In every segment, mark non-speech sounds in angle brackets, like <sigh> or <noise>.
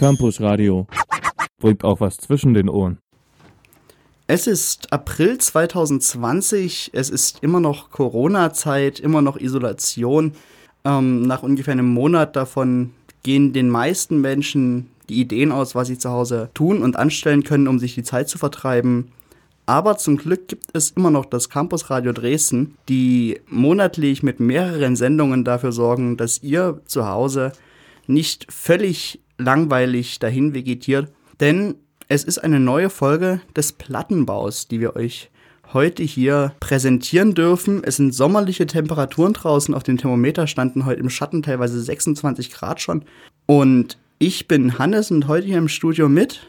Campus Radio. Bringt auch was zwischen den Ohren. Es ist April 2020, es ist immer noch Corona-Zeit, immer noch Isolation. Ähm, nach ungefähr einem Monat davon gehen den meisten Menschen die Ideen aus, was sie zu Hause tun und anstellen können, um sich die Zeit zu vertreiben. Aber zum Glück gibt es immer noch das Campus Radio Dresden, die monatlich mit mehreren Sendungen dafür sorgen, dass ihr zu Hause nicht völlig langweilig dahin vegetiert. Denn es ist eine neue Folge des Plattenbaus, die wir euch heute hier präsentieren dürfen. Es sind sommerliche Temperaturen draußen. Auf dem Thermometer standen heute im Schatten teilweise 26 Grad schon. Und ich bin Hannes und heute hier im Studio mit.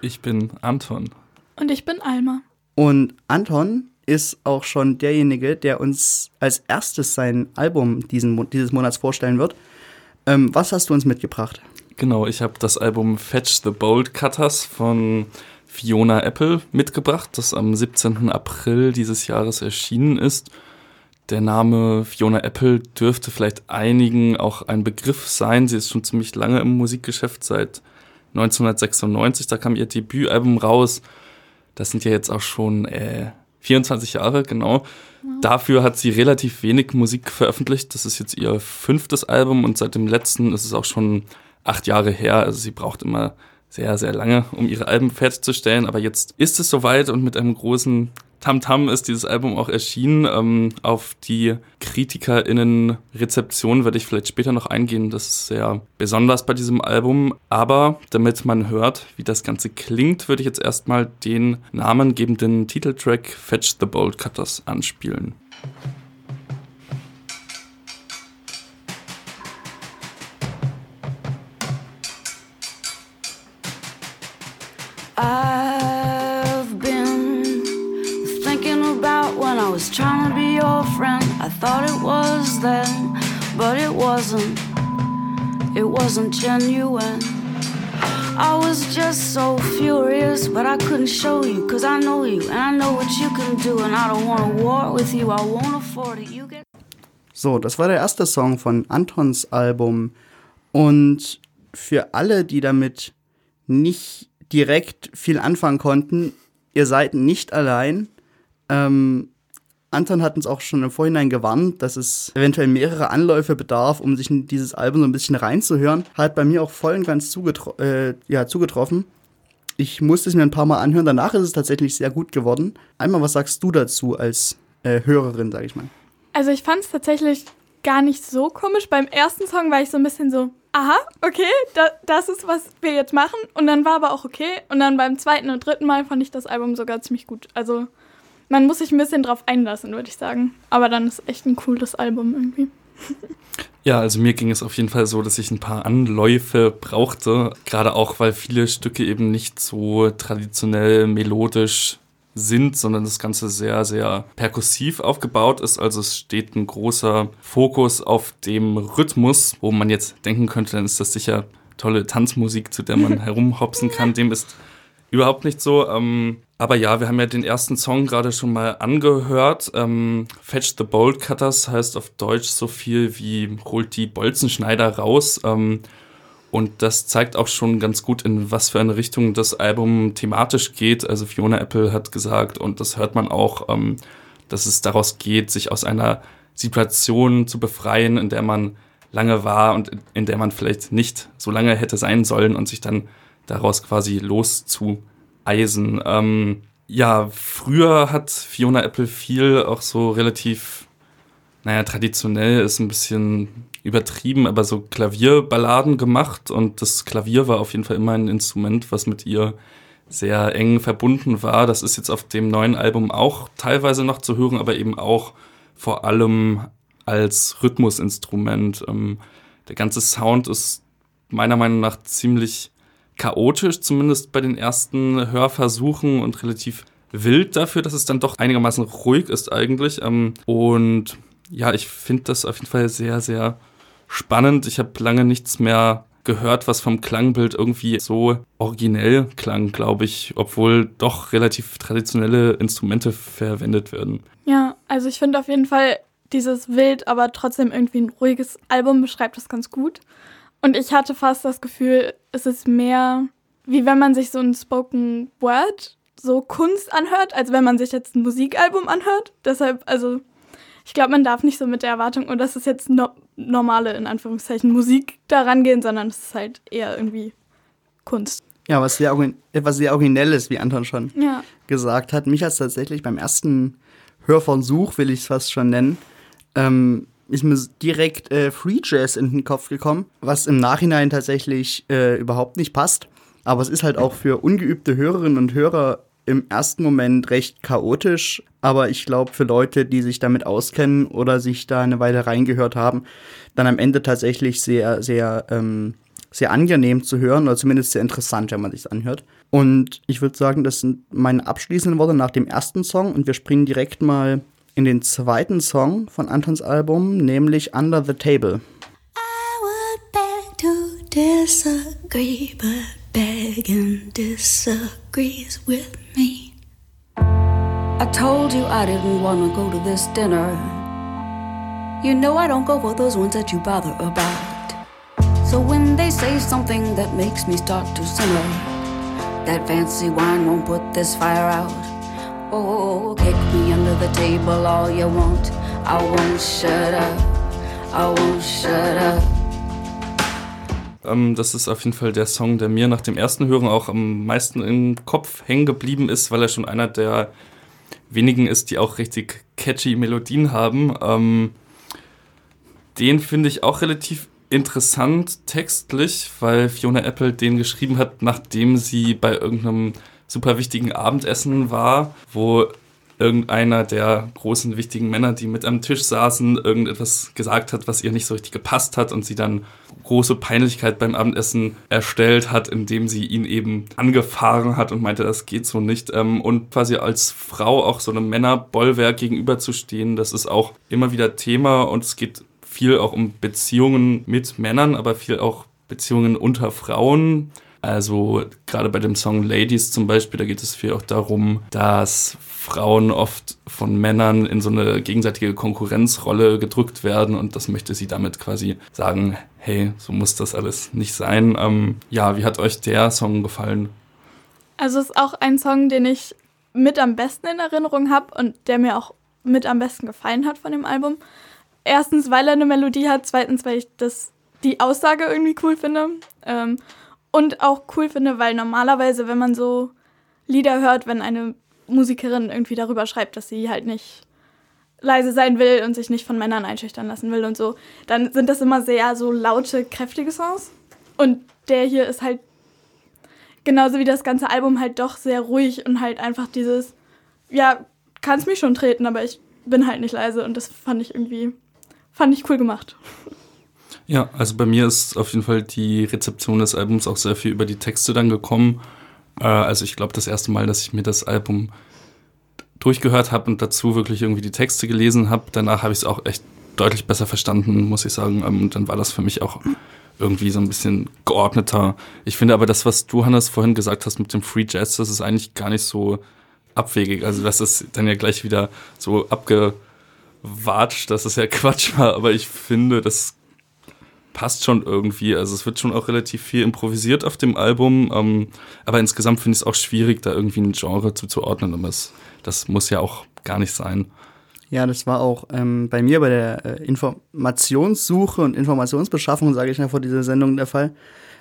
Ich bin Anton. Und ich bin Alma. Und Anton ist auch schon derjenige, der uns als erstes sein Album diesen, dieses Monats vorstellen wird. Ähm, was hast du uns mitgebracht? Genau, ich habe das Album Fetch the Bold Cutters von Fiona Apple mitgebracht, das am 17. April dieses Jahres erschienen ist. Der Name Fiona Apple dürfte vielleicht einigen auch ein Begriff sein. Sie ist schon ziemlich lange im Musikgeschäft, seit 1996. Da kam ihr Debütalbum raus. Das sind ja jetzt auch schon äh, 24 Jahre, genau. Dafür hat sie relativ wenig Musik veröffentlicht. Das ist jetzt ihr fünftes Album und seit dem letzten ist es auch schon acht Jahre her. Also sie braucht immer sehr, sehr lange, um ihre Alben fertigzustellen. Aber jetzt ist es soweit und mit einem großen Tamtam -Tam ist dieses Album auch erschienen. Ähm, auf die KritikerInnen-Rezeption werde ich vielleicht später noch eingehen. Das ist sehr besonders bei diesem Album. Aber damit man hört, wie das Ganze klingt, würde ich jetzt erstmal den namengebenden Titeltrack Fetch the Bolt Cutters anspielen. To be your friend. I thought it was then, but it wasn't. It wasn't genuine. I was just so furious, but I couldn't show you, cause I know you, and I know what you can do, and I don't wanna war with you, I won't afford it. You get. So, das war der erste Song von Antons Album. Und für alle, die damit nicht direkt viel anfangen konnten, ihr seid nicht allein. Ähm, Anton hat uns auch schon im Vorhinein gewarnt, dass es eventuell mehrere Anläufe bedarf, um sich in dieses Album so ein bisschen reinzuhören. Hat bei mir auch voll und ganz zugetro äh, ja, zugetroffen. Ich musste es mir ein paar Mal anhören. Danach ist es tatsächlich sehr gut geworden. Einmal, was sagst du dazu als äh, Hörerin, sag ich mal? Also ich fand es tatsächlich gar nicht so komisch. Beim ersten Song war ich so ein bisschen so, aha, okay, da, das ist, was wir jetzt machen. Und dann war aber auch okay. Und dann beim zweiten und dritten Mal fand ich das Album sogar ziemlich gut. Also man muss sich ein bisschen drauf einlassen, würde ich sagen. Aber dann ist echt ein cooles Album irgendwie. Ja, also mir ging es auf jeden Fall so, dass ich ein paar Anläufe brauchte, gerade auch, weil viele Stücke eben nicht so traditionell melodisch sind, sondern das Ganze sehr, sehr perkussiv aufgebaut ist. Also es steht ein großer Fokus auf dem Rhythmus, wo man jetzt denken könnte, dann ist das sicher tolle Tanzmusik, zu der man <laughs> herumhopsen kann. Dem ist überhaupt nicht so. Ähm, aber ja, wir haben ja den ersten Song gerade schon mal angehört. Ähm, Fetch the Bolt Cutters heißt auf Deutsch so viel wie holt die Bolzenschneider raus. Ähm, und das zeigt auch schon ganz gut, in was für eine Richtung das Album thematisch geht. Also Fiona Apple hat gesagt, und das hört man auch, ähm, dass es daraus geht, sich aus einer Situation zu befreien, in der man lange war und in der man vielleicht nicht so lange hätte sein sollen und sich dann daraus quasi loszueisen. Ähm, ja, früher hat Fiona Apple viel auch so relativ, naja, traditionell ist ein bisschen übertrieben, aber so Klavierballaden gemacht und das Klavier war auf jeden Fall immer ein Instrument, was mit ihr sehr eng verbunden war. Das ist jetzt auf dem neuen Album auch teilweise noch zu hören, aber eben auch vor allem als Rhythmusinstrument. Ähm, der ganze Sound ist meiner Meinung nach ziemlich chaotisch, zumindest bei den ersten Hörversuchen und relativ wild dafür, dass es dann doch einigermaßen ruhig ist eigentlich. Ähm, und ja, ich finde das auf jeden Fall sehr, sehr spannend. Ich habe lange nichts mehr gehört, was vom Klangbild irgendwie so originell klang, glaube ich, obwohl doch relativ traditionelle Instrumente verwendet werden. Ja, also ich finde auf jeden Fall dieses wild, aber trotzdem irgendwie ein ruhiges Album beschreibt das ganz gut. Und ich hatte fast das Gefühl, es ist mehr wie wenn man sich so ein Spoken Word, so Kunst anhört, als wenn man sich jetzt ein Musikalbum anhört. Deshalb, also ich glaube, man darf nicht so mit der Erwartung, und das ist jetzt no normale, in Anführungszeichen, Musik da rangehen, sondern es ist halt eher irgendwie Kunst. Ja, was sehr, etwas sehr Originelles, wie Anton schon Ja. gesagt hat. Mich hat es tatsächlich beim ersten Hörversuch, will ich es fast schon nennen, ähm, ist mir direkt äh, Free Jazz in den Kopf gekommen, was im Nachhinein tatsächlich äh, überhaupt nicht passt. Aber es ist halt auch für ungeübte Hörerinnen und Hörer im ersten Moment recht chaotisch. Aber ich glaube, für Leute, die sich damit auskennen oder sich da eine Weile reingehört haben, dann am Ende tatsächlich sehr, sehr, ähm, sehr angenehm zu hören oder zumindest sehr interessant, wenn man sich anhört. Und ich würde sagen, das sind meine abschließenden Worte nach dem ersten Song und wir springen direkt mal in den zweiten Song von Antons Album, nämlich Under the Table. I would beg to disagree, but begging disagrees with me. I told you I didn't want to go to this dinner. You know I don't go for those ones that you bother about. So when they say something that makes me start to simmer, that fancy wine won't put this fire out. Oh, kick me under the table all you want. I won't shut up. I won't shut up. Ähm, das ist auf jeden Fall der Song, der mir nach dem ersten Hören auch am meisten im Kopf hängen geblieben ist, weil er schon einer der wenigen ist, die auch richtig catchy Melodien haben. Ähm, den finde ich auch relativ interessant textlich, weil Fiona Apple den geschrieben hat, nachdem sie bei irgendeinem super wichtigen Abendessen war, wo irgendeiner der großen wichtigen Männer, die mit am Tisch saßen, irgendetwas gesagt hat, was ihr nicht so richtig gepasst hat und sie dann große Peinlichkeit beim Abendessen erstellt hat, indem sie ihn eben angefahren hat und meinte, das geht so nicht. Ähm, und quasi als Frau auch so einem Männerbollwerk gegenüberzustehen, das ist auch immer wieder Thema und es geht viel auch um Beziehungen mit Männern, aber viel auch Beziehungen unter Frauen. Also gerade bei dem Song Ladies zum Beispiel, da geht es viel auch darum, dass Frauen oft von Männern in so eine gegenseitige Konkurrenzrolle gedrückt werden und das möchte sie damit quasi sagen, hey, so muss das alles nicht sein. Ähm, ja, wie hat euch der Song gefallen? Also es ist auch ein Song, den ich mit am besten in Erinnerung habe und der mir auch mit am besten gefallen hat von dem Album. Erstens, weil er eine Melodie hat, zweitens, weil ich das, die Aussage irgendwie cool finde. Ähm, und auch cool finde, weil normalerweise, wenn man so Lieder hört, wenn eine Musikerin irgendwie darüber schreibt, dass sie halt nicht leise sein will und sich nicht von Männern einschüchtern lassen will und so, dann sind das immer sehr so laute, kräftige Songs. Und der hier ist halt genauso wie das ganze Album halt doch sehr ruhig und halt einfach dieses, ja, kannst mich schon treten, aber ich bin halt nicht leise und das fand ich irgendwie, fand ich cool gemacht. <laughs> Ja, also bei mir ist auf jeden Fall die Rezeption des Albums auch sehr viel über die Texte dann gekommen. Äh, also ich glaube, das erste Mal, dass ich mir das Album durchgehört habe und dazu wirklich irgendwie die Texte gelesen habe, danach habe ich es auch echt deutlich besser verstanden, muss ich sagen. Ähm, und dann war das für mich auch irgendwie so ein bisschen geordneter. Ich finde aber das, was du, Hannes, vorhin gesagt hast mit dem Free Jazz, das ist eigentlich gar nicht so abwegig. Also das ist dann ja gleich wieder so abgewatscht, dass es ja <laughs> Quatsch war, aber ich finde, das passt schon irgendwie. Also es wird schon auch relativ viel improvisiert auf dem Album, ähm, aber insgesamt finde ich es auch schwierig, da irgendwie ein Genre zuzuordnen. Aber es, das muss ja auch gar nicht sein. Ja, das war auch ähm, bei mir bei der äh, Informationssuche und Informationsbeschaffung, sage ich mal, vor dieser Sendung der Fall,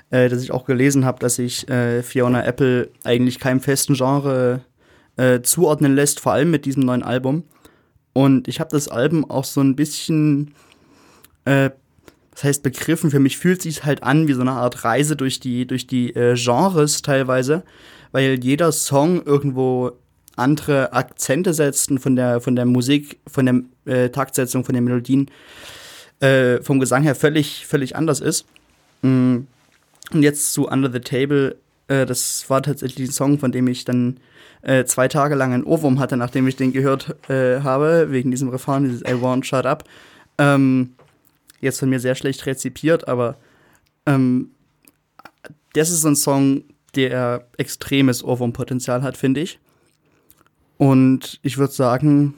äh, dass ich auch gelesen habe, dass sich äh, Fiona Apple eigentlich keinem festen Genre äh, zuordnen lässt, vor allem mit diesem neuen Album. Und ich habe das Album auch so ein bisschen, äh, das heißt begriffen, für mich fühlt sich halt an wie so eine Art Reise durch die, durch die äh, Genres teilweise, weil jeder Song irgendwo andere Akzente setzten von der, von der Musik, von der äh, Taktsetzung, von den Melodien, äh, vom Gesang her völlig, völlig anders ist. Mm. Und jetzt zu Under the Table, äh, das war tatsächlich ein Song, von dem ich dann äh, zwei Tage lang einen Ohrwurm hatte, nachdem ich den gehört äh, habe, wegen diesem Refrain, dieses I won't shut up. Ähm, jetzt von mir sehr schlecht rezipiert, aber ähm, das ist ein Song, der extremes Ohrwurmpotenzial hat, finde ich. Und ich würde sagen,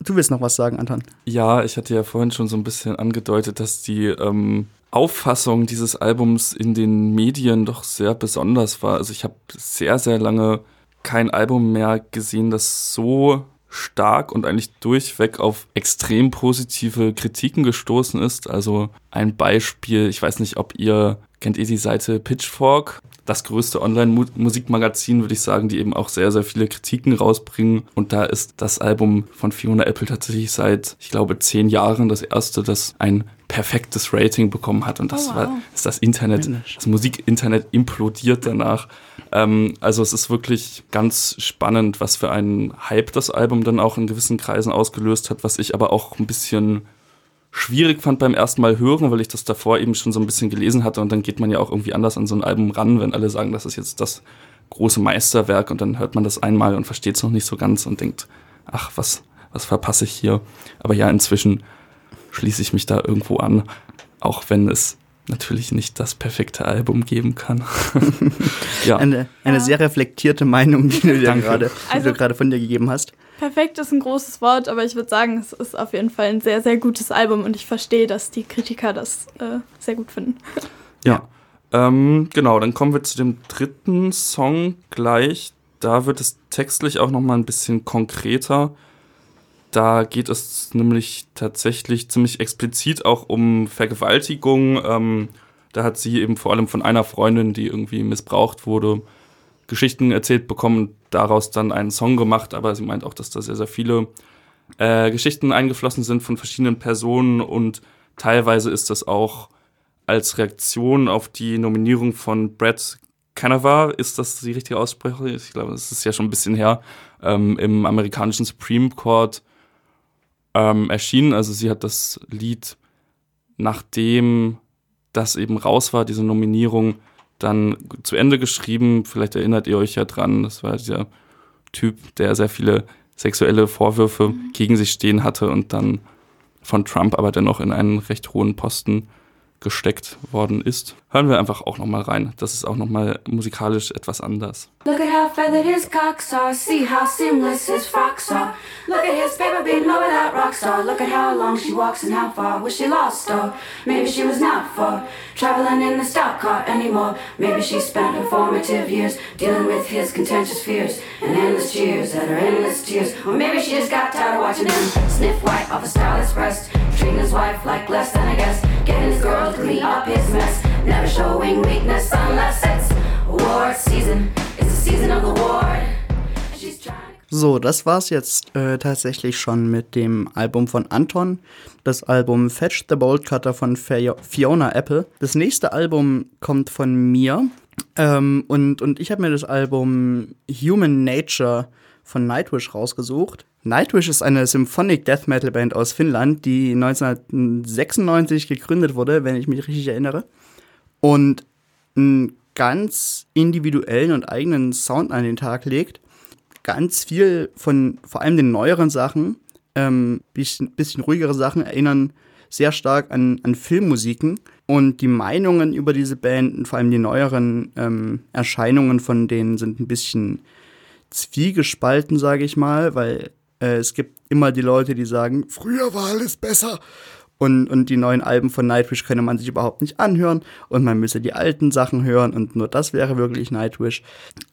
du willst noch was sagen, Anton. Ja, ich hatte ja vorhin schon so ein bisschen angedeutet, dass die ähm, Auffassung dieses Albums in den Medien doch sehr besonders war. Also ich habe sehr, sehr lange kein Album mehr gesehen, das so stark und eigentlich durchweg auf extrem positive Kritiken gestoßen ist. Also ein Beispiel, ich weiß nicht, ob ihr kennt ihr die Seite Pitchfork? Das größte Online-Musikmagazin, würde ich sagen, die eben auch sehr, sehr viele Kritiken rausbringen. Und da ist das Album von Fiona Apple tatsächlich seit, ich glaube, zehn Jahren das erste, das ein perfektes Rating bekommen hat. Und das oh, wow. war ist das Internet, das Musikinternet implodiert danach. Ähm, also es ist wirklich ganz spannend, was für einen Hype das Album dann auch in gewissen Kreisen ausgelöst hat, was ich aber auch ein bisschen schwierig fand beim ersten Mal hören, weil ich das davor eben schon so ein bisschen gelesen hatte und dann geht man ja auch irgendwie anders an so ein Album ran, wenn alle sagen, das ist jetzt das große Meisterwerk und dann hört man das einmal und versteht es noch nicht so ganz und denkt, ach, was, was verpasse ich hier? Aber ja, inzwischen schließe ich mich da irgendwo an, auch wenn es natürlich nicht das perfekte Album geben kann. <laughs> ja. Eine, eine ja. sehr reflektierte Meinung, die du dir gerade also, von dir gegeben hast. Perfekt ist ein großes Wort, aber ich würde sagen, es ist auf jeden Fall ein sehr, sehr gutes Album und ich verstehe, dass die Kritiker das äh, sehr gut finden. Ja, ähm, genau, dann kommen wir zu dem dritten Song gleich. Da wird es textlich auch noch mal ein bisschen konkreter. Da geht es nämlich tatsächlich ziemlich explizit auch um Vergewaltigung. Ähm, da hat sie eben vor allem von einer Freundin, die irgendwie missbraucht wurde, Geschichten erzählt bekommen, daraus dann einen Song gemacht. Aber sie meint auch, dass da sehr, sehr viele äh, Geschichten eingeflossen sind von verschiedenen Personen und teilweise ist das auch als Reaktion auf die Nominierung von Brett Canova, ist das die richtige Aussprache? Ich glaube, das ist ja schon ein bisschen her, ähm, im amerikanischen Supreme Court ähm, erschienen. Also sie hat das Lied, nachdem das eben raus war, diese Nominierung, dann zu Ende geschrieben. Vielleicht erinnert ihr euch ja dran, das war dieser Typ, der sehr viele sexuelle Vorwürfe mhm. gegen sich stehen hatte und dann von Trump aber dennoch in einen recht hohen Posten gesteckt worden ist. Hören wir einfach auch nochmal rein. Das ist auch nochmal musikalisch etwas anders. Look at how feathered his cocks are, see how seamless his frocks are. Look at his paper being over that rock star. Look at how long she walks and how far was she lost or maybe she was not for traveling in the stock car anymore. Maybe she spent her formative years dealing with his contentious fears and endless cheers at her endless tears. Or maybe she just got tired of watching him sniff white off a stylist breast, treating his wife like less than a guest, getting his girl to clean up his mess, never showing weakness unless it's war season. It's the season of the war. So, das war's jetzt äh, tatsächlich schon mit dem Album von Anton. Das Album Fetch the Bolt Cutter von Fiona Apple. Das nächste Album kommt von mir. Ähm, und, und ich habe mir das Album Human Nature von Nightwish rausgesucht. Nightwish ist eine Symphonic Death Metal Band aus Finnland, die 1996 gegründet wurde, wenn ich mich richtig erinnere. Und einen ganz individuellen und eigenen Sound an den Tag legt. Ganz viel von vor allem den neueren Sachen, ähm, bisschen, bisschen ruhigere Sachen erinnern sehr stark an, an Filmmusiken. Und die Meinungen über diese Band und vor allem die neueren ähm, Erscheinungen von denen sind ein bisschen zwiegespalten, sage ich mal, weil äh, es gibt immer die Leute, die sagen, früher war alles besser. Und, und die neuen Alben von Nightwish könne man sich überhaupt nicht anhören und man müsse die alten Sachen hören und nur das wäre wirklich Nightwish.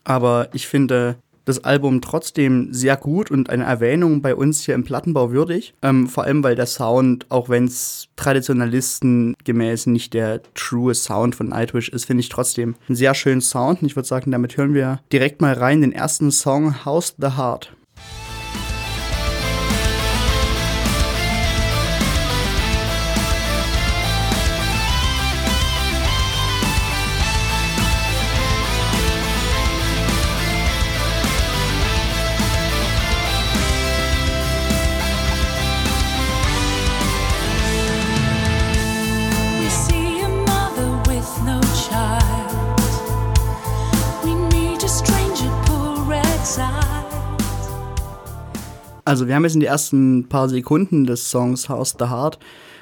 Aber ich finde das Album trotzdem sehr gut und eine Erwähnung bei uns hier im Plattenbau würdig. Ähm, vor allem, weil der Sound, auch wenn es Traditionalisten gemäß nicht der true Sound von Nightwish ist, finde ich trotzdem einen sehr schönen Sound. Und ich würde sagen, damit hören wir direkt mal rein den ersten Song House the Heart. Also wir haben jetzt in die ersten paar Sekunden des Songs House the Heart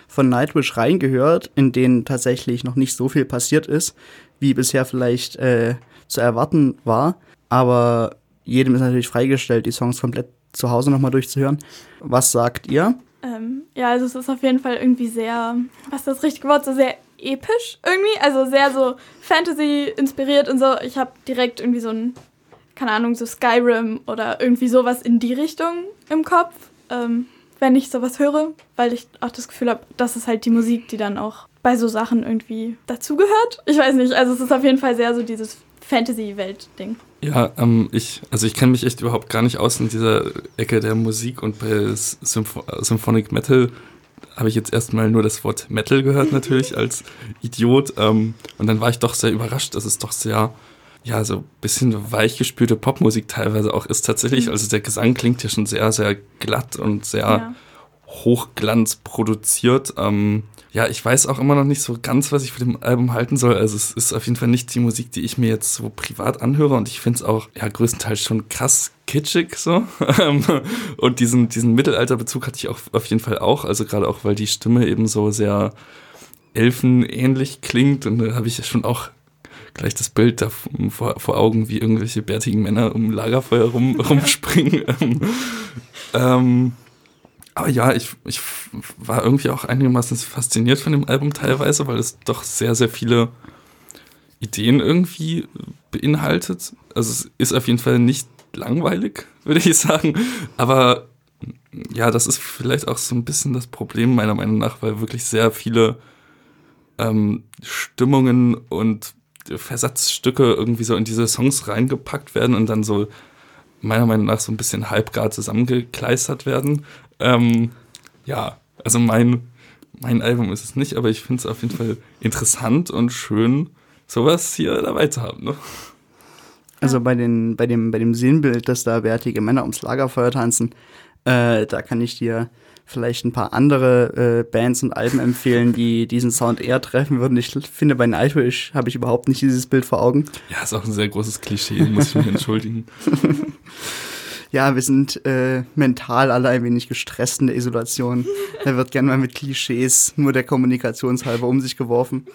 von Nightwish reingehört, in denen tatsächlich noch nicht so viel passiert ist, wie bisher vielleicht äh, zu erwarten war. Aber jedem ist natürlich freigestellt, die Songs komplett zu Hause nochmal durchzuhören. Was sagt ihr? Ähm, ja, also es ist auf jeden Fall irgendwie sehr, was ist das richtige Wort, so sehr episch irgendwie, also sehr so Fantasy inspiriert und so. Ich habe direkt irgendwie so ein, keine Ahnung, so Skyrim oder irgendwie sowas in die Richtung im Kopf, ähm, wenn ich sowas höre, weil ich auch das Gefühl habe, das ist halt die Musik, die dann auch bei so Sachen irgendwie dazugehört. Ich weiß nicht, also es ist auf jeden Fall sehr so dieses Fantasy-Welt-Ding. Ja, ähm, ich, also ich kenne mich echt überhaupt gar nicht aus in dieser Ecke der Musik und bei Symph Symphonic Metal habe ich jetzt erstmal nur das Wort Metal gehört, natürlich <laughs> als Idiot. Ähm, und dann war ich doch sehr überrascht, dass es doch sehr, ja, so ein bisschen weichgespülte Popmusik teilweise auch ist tatsächlich. Mhm. Also der Gesang klingt ja schon sehr, sehr glatt und sehr ja. Hochglanz produziert. Ähm, ja, ich weiß auch immer noch nicht so ganz, was ich von dem Album halten soll. Also es ist auf jeden Fall nicht die Musik, die ich mir jetzt so privat anhöre und ich finde es auch ja größtenteils schon krass kitschig so. <laughs> und diesen, diesen Mittelalterbezug hatte ich auch auf jeden Fall auch. Also gerade auch, weil die Stimme eben so sehr elfenähnlich klingt und da habe ich ja schon auch gleich das Bild da vor, vor Augen, wie irgendwelche bärtigen Männer um Lagerfeuer rum, <laughs> rumspringen. ähm, aber ja, ich, ich war irgendwie auch einigermaßen fasziniert von dem Album teilweise, weil es doch sehr, sehr viele Ideen irgendwie beinhaltet. Also es ist auf jeden Fall nicht langweilig, würde ich sagen. Aber ja, das ist vielleicht auch so ein bisschen das Problem meiner Meinung nach, weil wirklich sehr viele ähm, Stimmungen und Versatzstücke irgendwie so in diese Songs reingepackt werden und dann so meiner Meinung nach so ein bisschen halbgar zusammengekleistert werden. Ähm, ja, also mein, mein Album ist es nicht, aber ich finde es auf jeden Fall interessant und schön, sowas hier dabei zu haben. Ne? Also bei, den, bei, dem, bei dem Sinnbild, dass da bärtige Männer ums Lagerfeuer tanzen, äh, da kann ich dir vielleicht ein paar andere äh, Bands und Alben empfehlen, die diesen Sound eher treffen würden. Ich finde, bei Nightwish habe ich überhaupt nicht dieses Bild vor Augen. Ja, ist auch ein sehr großes Klischee, muss ich mich entschuldigen. <laughs> ja, wir sind äh, mental alle ein wenig gestresst in der Isolation. Da wird gerne mal mit Klischees nur der Kommunikationshalber um sich geworfen.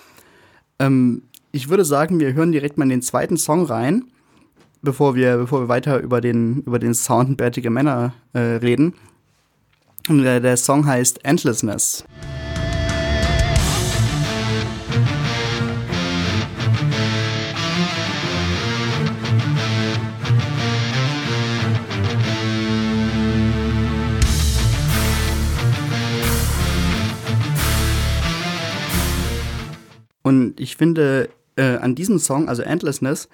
Ähm, ich würde sagen, wir hören direkt mal in den zweiten Song rein, bevor wir, bevor wir weiter über den, über den Sound Bärtige Männer äh, reden. Und der, der Song heißt Endlessness. Und ich finde äh, an diesem Song, also Endlessness,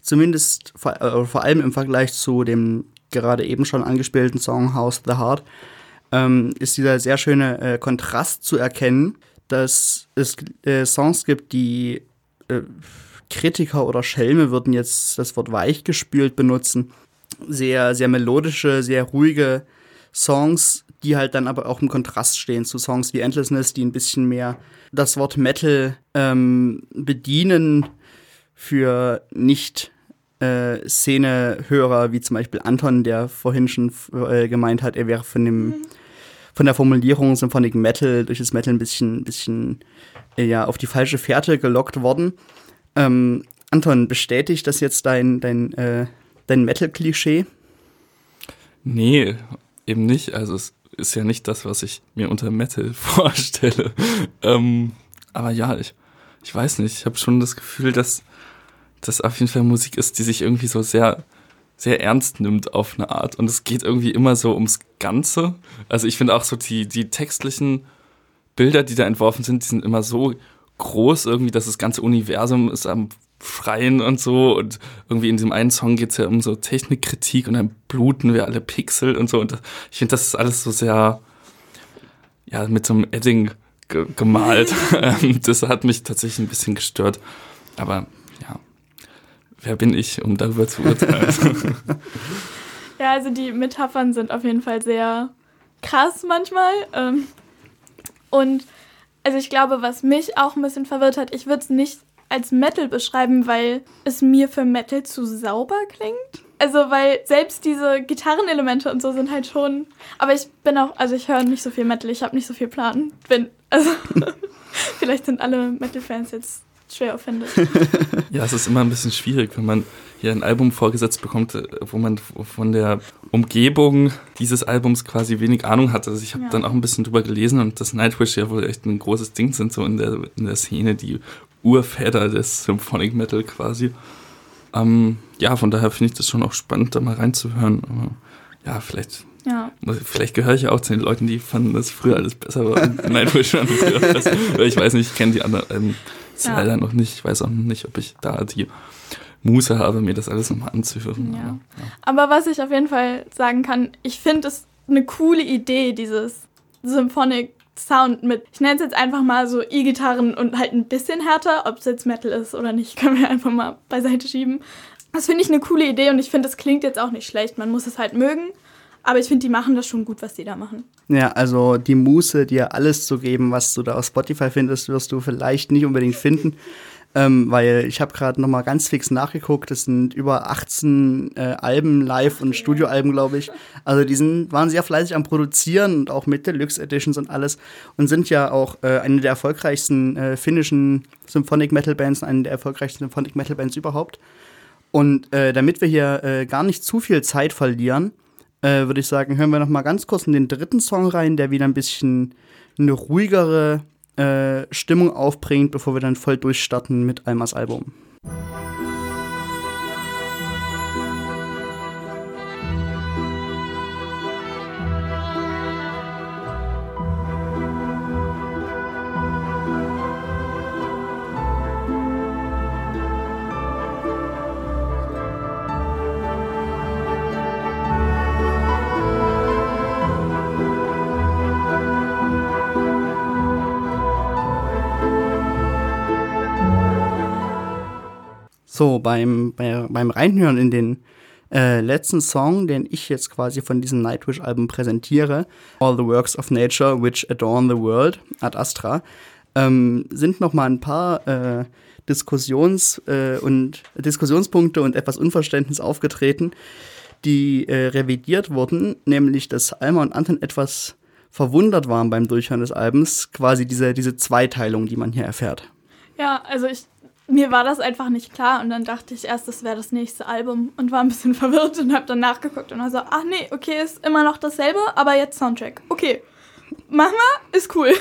zumindest vor, äh, vor, allem im Vergleich zu dem gerade eben schon angespielten Song House the Heart, ähm, ist dieser sehr schöne äh, Kontrast zu erkennen, dass es äh, Songs gibt, die äh, Kritiker oder Schelme würden jetzt das Wort weichgespült benutzen. Sehr, sehr melodische, sehr ruhige Songs, die halt dann aber auch im Kontrast stehen zu Songs wie Endlessness, die ein bisschen mehr das Wort Metal ähm, bedienen für nicht äh, Szenehörer, wie zum Beispiel Anton, der vorhin schon äh, gemeint hat, er wäre von dem mhm von der Formulierung Symphonic Metal durch das Metal ein bisschen, bisschen äh, ja, auf die falsche Fährte gelockt worden. Ähm, Anton, bestätigt das jetzt dein, dein, äh, dein Metal-Klischee? Nee, eben nicht. Also es ist ja nicht das, was ich mir unter Metal <laughs> vorstelle. ähm, aber ja, ich, ich weiß nicht. Ich habe schon das Gefühl, dass das auf jeden Fall Musik ist, die sich irgendwie so sehr sehr ernst nimmt auf eine Art. Und es geht irgendwie immer so ums Ganze. Also ich finde auch so die, die textlichen Bilder, die da entworfen sind, die sind immer so groß irgendwie, dass das ganze Universum ist am Schreien und so. Und irgendwie in diesem einen Song geht es ja um so Technikkritik und dann bluten wir alle Pixel und so. Und ich finde, das ist alles so sehr, ja, mit so einem Edding ge gemalt. <laughs> <laughs> Das hat mich tatsächlich ein bisschen gestört. Aber wer bin ich, um darüber zu urteilen? <laughs> ja, also die Metaphern sind auf jeden Fall sehr krass manchmal. Ähm, und also ich glaube, was mich auch ein bisschen verwirrt hat, ich würde es nicht als Metal beschreiben, weil es mir für Metal zu sauber klingt. Also, weil selbst diese Gitarrenelemente und so sind halt schon. Aber ich bin auch, also ich höre nicht so viel Metal, ich habe nicht so viel Plan. Bin, also, <laughs> vielleicht sind alle Metal-Fans jetzt schwer findet. <laughs> Ja, es ist immer ein bisschen schwierig, wenn man hier ein Album vorgesetzt bekommt, äh, wo man von der Umgebung dieses Albums quasi wenig Ahnung hat. Also ich habe Ja. dann auch ein bisschen drüber gelesen und dass Nightwish ja wohl echt ein großes Ding sind, so in der, in der Szene, die Urväter des Symphonic Metal quasi. Ähm, ja, von daher finde ich das schon auch spannend, da mal reinzuhören. Aber ja, vielleicht Ja. Vielleicht gehöre ich ja auch zu den Leuten, die fanden, dass früher alles besser war. <laughs> war früher besser. Ich weiß nicht, ich kenne die anderen ähm, Ja. leider noch nicht. Ich weiß auch nicht, ob ich da die Muße habe, mir das alles nochmal anzuhören. Ja. Aber, Aber was ich auf jeden Fall sagen kann, ich finde es eine coole Idee, dieses Symphonic Sound mit, ich nenne es jetzt einfach mal so E-Gitarren und halt ein bisschen härter, ob es jetzt Metal ist oder nicht, <laughs> können wir einfach mal beiseite schieben. Das finde ich eine coole Idee und ich finde, das klingt jetzt auch nicht schlecht. Man muss es halt mögen, aber ich finde, die machen das schon gut, was die da machen. Ja, also die Muße, dir alles zu geben, was du da auf Spotify findest, wirst du vielleicht nicht unbedingt finden. Ähm, weil ich habe gerade noch mal ganz fix nachgeguckt, es sind über 18 äh, Alben, Live- und Studioalben, glaube ich. Also die sind, waren sehr fleißig am Produzieren und auch mit Deluxe Editions und alles und sind ja auch äh, eine der erfolgreichsten äh, finnischen Symphonic Metal Bands, eine der erfolgreichsten Symphonic Metal Bands überhaupt. Und äh, damit wir hier äh, gar nicht zu viel Zeit verlieren, äh, würde ich sagen, hören wir noch mal ganz kurz in den dritten Song rein, der wieder ein bisschen eine ruhigere äh, Stimmung aufbringt, bevor wir dann voll durchstarten mit Almas Album. So, beim, bei, beim Reinhören in den äh, letzten Song, den ich jetzt quasi von diesem Nightwish-Album präsentiere, All the Works of Nature which adorn the world, Ad Astra, ähm, sind noch mal ein paar äh, Diskussions- äh, und Diskussionspunkte und etwas Unverständnis aufgetreten, die äh, revidiert wurden, nämlich dass Alma und Anton etwas verwundert waren beim Durchhören des Albums, quasi diese, diese Zweiteilung, die man hier erfährt. Ja, also ich, mir war das einfach nicht klar und dann dachte ich erst, das wäre das nächste Album und war ein bisschen <laughs> verwirrt und habe dann nachgeguckt und war so, ach nee, okay, ist immer noch dasselbe, aber jetzt Soundtrack. Okay, machen wir, ist cool.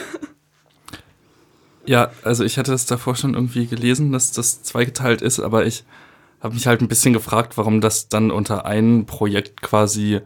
Ja, also ich hatte das davor schon irgendwie gelesen, dass das zweigeteilt ist, aber ich habe mich halt ein bisschen gefragt, warum das dann unter ein Projekt quasi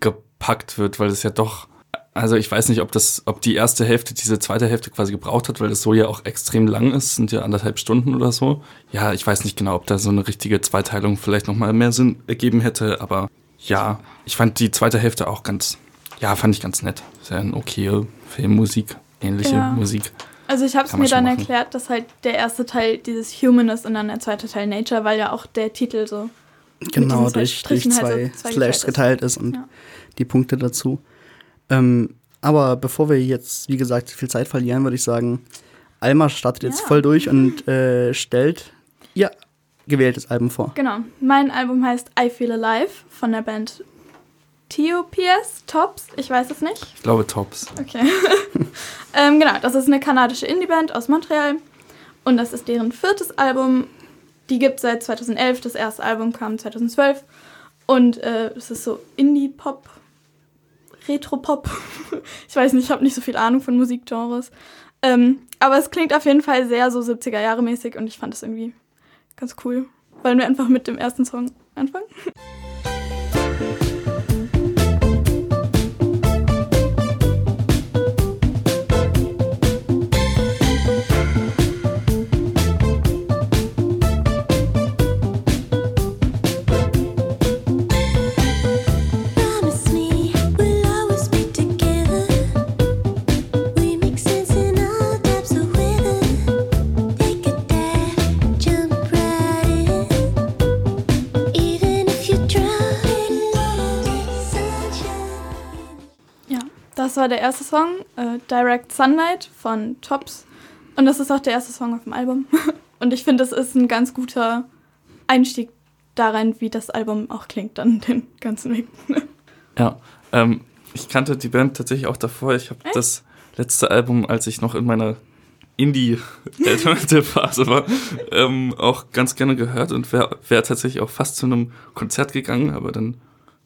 gepackt wird, weil es ja doch, also ich weiß nicht, ob das, ob die erste Hälfte diese zweite Hälfte quasi gebraucht hat, weil das so ja auch extrem lang ist, sind ja anderthalb Stunden oder so. Ja, ich weiß nicht genau, ob da so eine richtige Zweiteilung vielleicht nochmal mehr Sinn ergeben hätte, aber ja, ich fand die zweite Hälfte auch ganz, ja, fand ich ganz nett. Sehr eine okaye Filmmusik, ähnliche Ja. Musik. Also ich habe es mir dann machen. erklärt, dass halt der erste Teil dieses Human ist und dann der zweite Teil Nature, weil ja auch der Titel so Genau, zwei durch, durch Strichen halt zwei so zweigeteilt Slashs ist. geteilt ist und Ja. die Punkte dazu. Ähm, aber bevor wir jetzt, wie gesagt, viel Zeit verlieren, würde ich sagen, Alma startet jetzt Ja. voll durch und äh, stellt ihr gewähltes Album vor. Genau. Mein Album heißt I Feel Alive von der Band TOPS, Tops, ich weiß es nicht. Ich glaube Tops. Okay. <laughs> ähm, genau, das ist eine kanadische Indie-Band aus Montreal und das ist deren viertes Album. Die gibt es seit 2011, das erste Album kam 2012 und äh, es ist so Indie-Pop, Retro-Pop. <laughs> ich weiß nicht, ich habe nicht so viel Ahnung von Musikgenres. Ähm, aber es klingt auf jeden Fall sehr so 70er-Jahre-mäßig und ich fand es irgendwie ganz cool. Wollen wir einfach mit dem ersten Song anfangen? <laughs> das war der erste Song, äh, Direct Sunlight von Tops. Und das ist auch der erste Song auf dem Album. <laughs> Und ich finde, das ist ein ganz guter Einstieg darin, wie das Album auch klingt, dann <laughs> den ganzen Weg. Ja, ähm, ich kannte die Band tatsächlich auch davor. Ich habe das letzte Album, als ich noch in meiner Indie-Alternative-Phase war, <laughs> ähm, auch ganz gerne gehört und wäre wär tatsächlich auch fast zu einem Konzert gegangen, aber dann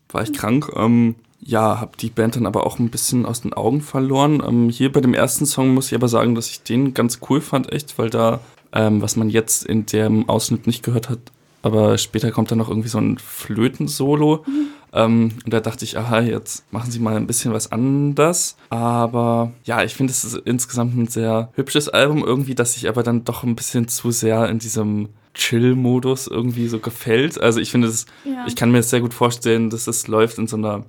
war ich krank. Ähm, ja, habe die Band dann aber auch ein bisschen aus den Augen verloren. Ähm, hier bei dem ersten Song muss ich aber sagen, dass ich den ganz cool fand, echt, weil da, ähm, was man jetzt in dem Ausschnitt nicht gehört hat, aber später kommt dann noch irgendwie so ein Flötensolo. Ähm, und da dachte ich, aha, jetzt machen sie mal ein bisschen was anders. Aber ja, ich finde, es ist insgesamt ein sehr hübsches Album irgendwie, das sich aber dann doch ein bisschen zu sehr in diesem Chill-Modus irgendwie so gefällt. Also ich finde, es, Ja. ich kann mir das sehr gut vorstellen, dass es läuft in so einer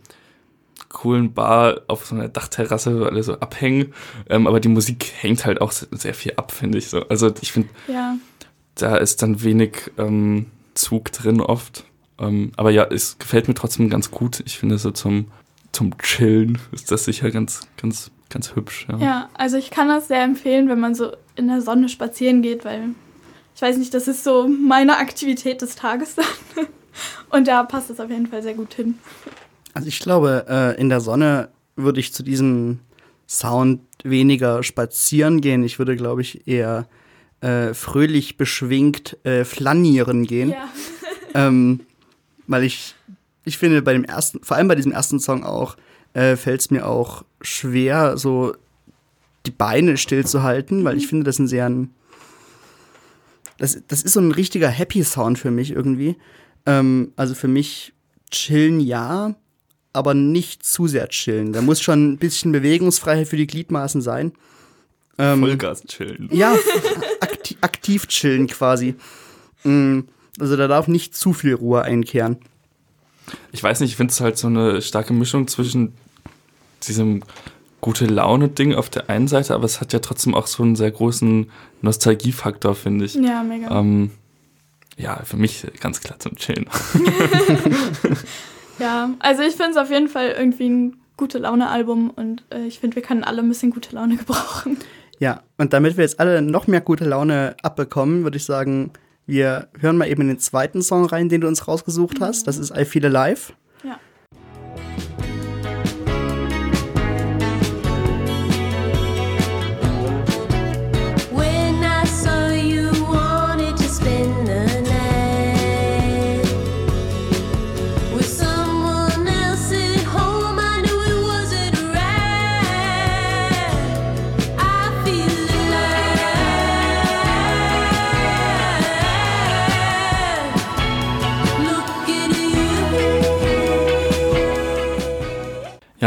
coolen Bar auf so einer Dachterrasse, wo alle so abhängen. Ähm, aber die Musik hängt halt auch sehr viel ab, finde ich so. Also ich finde, Ja. da ist dann wenig ähm, Zug drin oft. Ähm, aber ja, es gefällt mir trotzdem ganz gut. Ich finde so zum, zum Chillen ist das sicher ganz, ganz, ganz hübsch. Ja. Ja, also ich kann das sehr empfehlen, wenn man so in der Sonne spazieren geht, weil ich weiß nicht, das ist so meine Aktivität des Tages dann. <laughs> Und da passt es auf jeden Fall sehr gut hin. Also ich glaube, äh, in der Sonne würde ich zu diesem Sound weniger spazieren gehen. Ich würde, glaube ich, eher äh, fröhlich beschwingt äh, flanieren gehen. Ja. <laughs> Ähm, weil ich, ich finde, bei dem ersten, vor allem bei diesem ersten Song auch, äh, fällt es mir auch schwer, so die Beine stillzuhalten, weil ich finde, das ist ein sehr ein, das, das ist so ein richtiger Happy Sound für mich irgendwie. Ähm, also für mich chillen ja, aber nicht zu sehr chillen. Da muss schon ein bisschen Bewegungsfreiheit für die Gliedmaßen sein. Ähm, Vollgas chillen. ja, akti aktiv chillen quasi. Mm, Also da darf nicht zu viel Ruhe einkehren. Ich weiß nicht, ich finde es halt so eine starke Mischung zwischen diesem gute Laune-Ding auf der einen Seite, aber es hat ja trotzdem auch so einen sehr großen Nostalgiefaktor, finde ich. Ja, mega. Ähm, ja, für mich ganz klar zum Chillen. <laughs> <laughs> Ja, also ich finde es auf jeden Fall irgendwie ein gute Laune-Album und äh, ich finde, wir können alle ein bisschen gute Laune <laughs> gebrauchen. Ja, und damit wir jetzt alle noch mehr gute Laune abbekommen, würde ich sagen, wir hören mal eben in den zweiten Song rein, den du uns rausgesucht hast. Das ist I Feel Alive. Ja.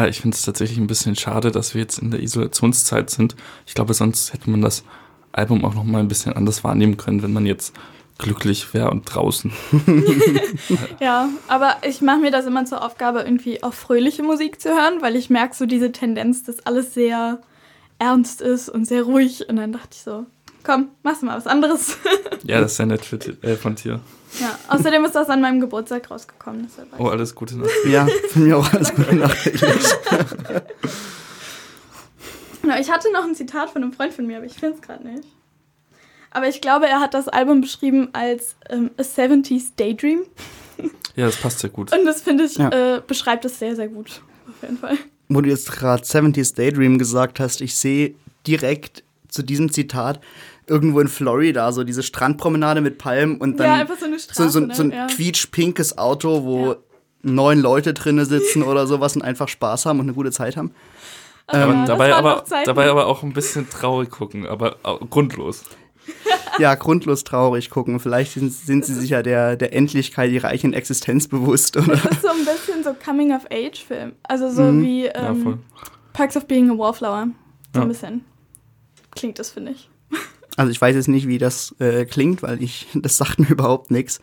Ja, ich finde es tatsächlich ein bisschen schade, dass wir jetzt in der Isolationszeit sind. Ich glaube, sonst hätte man das Album auch noch mal ein bisschen anders wahrnehmen können, wenn man jetzt glücklich wäre und draußen. <laughs> Ja, aber ich mache mir das immer zur Aufgabe, irgendwie auch fröhliche Musik zu hören, weil ich merke so diese Tendenz, dass alles sehr ernst ist und sehr ruhig. Und dann dachte ich so, komm, machst du mal was anderes. Ja, das ist sehr nett für, äh, von dir. Ja, außerdem ist das an meinem Geburtstag rausgekommen. Oh, alles Gute noch. Ja, von mir auch alles Gute. Genau, <laughs> ich hatte noch ein Zitat von einem Freund von mir, aber ich finde es gerade nicht. Aber ich glaube, er hat das Album beschrieben als ähm, A 70s Daydream. Ja, das passt sehr gut. Und das finde ich, Ja. äh, beschreibt es sehr, sehr gut. Auf jeden Fall. Wo du jetzt gerade 70s Daydream gesagt hast, ich sehe direkt zu diesem Zitat irgendwo in Florida so diese Strandpromenade mit Palmen und dann ja, einfach so eine so, Straße. so, ne? so ein ja. quietschpinkes Auto, wo Ja. neun Leute drinne sitzen oder sowas und einfach Spaß haben und eine gute Zeit haben. Aber ähm, ja, dabei, aber, dabei aber auch ein bisschen traurig gucken, aber grundlos. <laughs> Ja, grundlos traurig gucken. Vielleicht sind, sind sie sich ja der, der Endlichkeit ihrer eigenen Existenz bewusst, oder? Das ist so ein bisschen so Coming-of-Age-Film. Also so Mhm. wie Ja, ähm, Parks of Being a Wallflower. So Ja. ein bisschen. Klingt das, finde ich. Also ich weiß jetzt nicht, wie das äh, klingt, weil ich, <laughs> das sagt mir überhaupt nichts.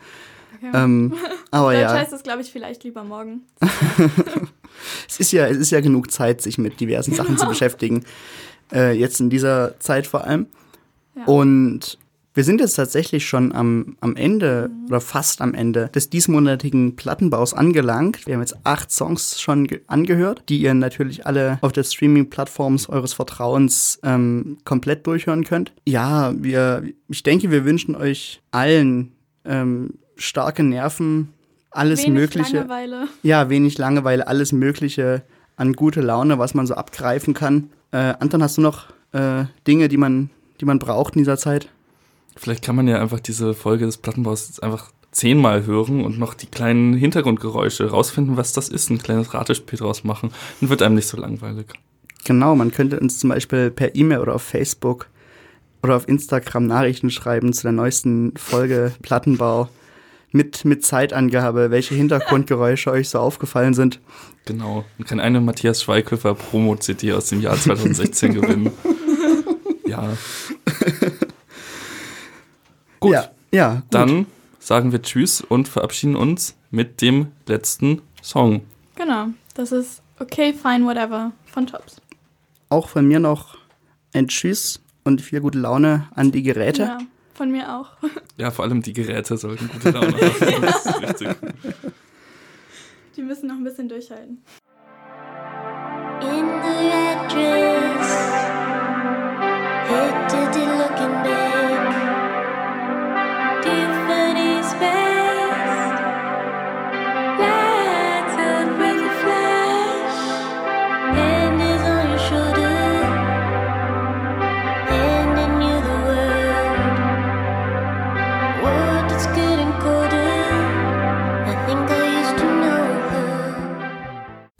Okay. Ähm, <laughs> aber ja, heißt das, glaube ich, vielleicht lieber morgen. <laughs> es ist ja, es ist ja genug Zeit, sich mit diversen Sachen zu beschäftigen. Äh, jetzt in dieser Zeit vor allem. Ja. Und wir sind jetzt tatsächlich schon am, am Ende oder fast am Ende des diesmonatigen Plattenbaus angelangt. Wir haben jetzt acht Songs schon ge- angehört, die ihr natürlich alle auf der Streaming-Plattforms eures Vertrauens ähm, komplett durchhören könnt. Ja, wir, ich denke, wir wünschen euch allen ähm, starke Nerven, alles Wenig Mögliche. Langeweile. Ja, wenig Langeweile, alles Mögliche an gute Laune, was man so abgreifen kann. Äh, Anton, hast du noch äh, Dinge, die man, die man braucht in dieser Zeit. Vielleicht kann man ja einfach diese Folge des Plattenbaus jetzt einfach zehnmal hören und noch die kleinen Hintergrundgeräusche rausfinden, was das ist, ein kleines Ratespiel draus machen. Dann wird einem nicht so langweilig. Genau, man könnte uns zum Beispiel per E-Mail oder auf Facebook oder auf Instagram Nachrichten schreiben zu der neuesten Folge <laughs> Plattenbau mit, mit Zeitangabe, welche Hintergrundgeräusche <laughs> euch so aufgefallen sind. Genau. Man kann eine Matthias Schweighöfer Promo-CD aus dem Jahr <laughs> 2016 gewinnen. Ja. Gut, Ja, ja gut. dann sagen wir Tschüss und verabschieden uns mit dem letzten Song. Genau, das ist Okay, Fine, Whatever von Tops. auch von mir noch ein Tschüss und viel gute Laune an die Geräte. Ja, von mir auch. <laughs> Ja, vor allem die Geräte sollten gute Laune haben. <laughs> Das ist wichtig. Die müssen noch ein bisschen durchhalten. In the red dress,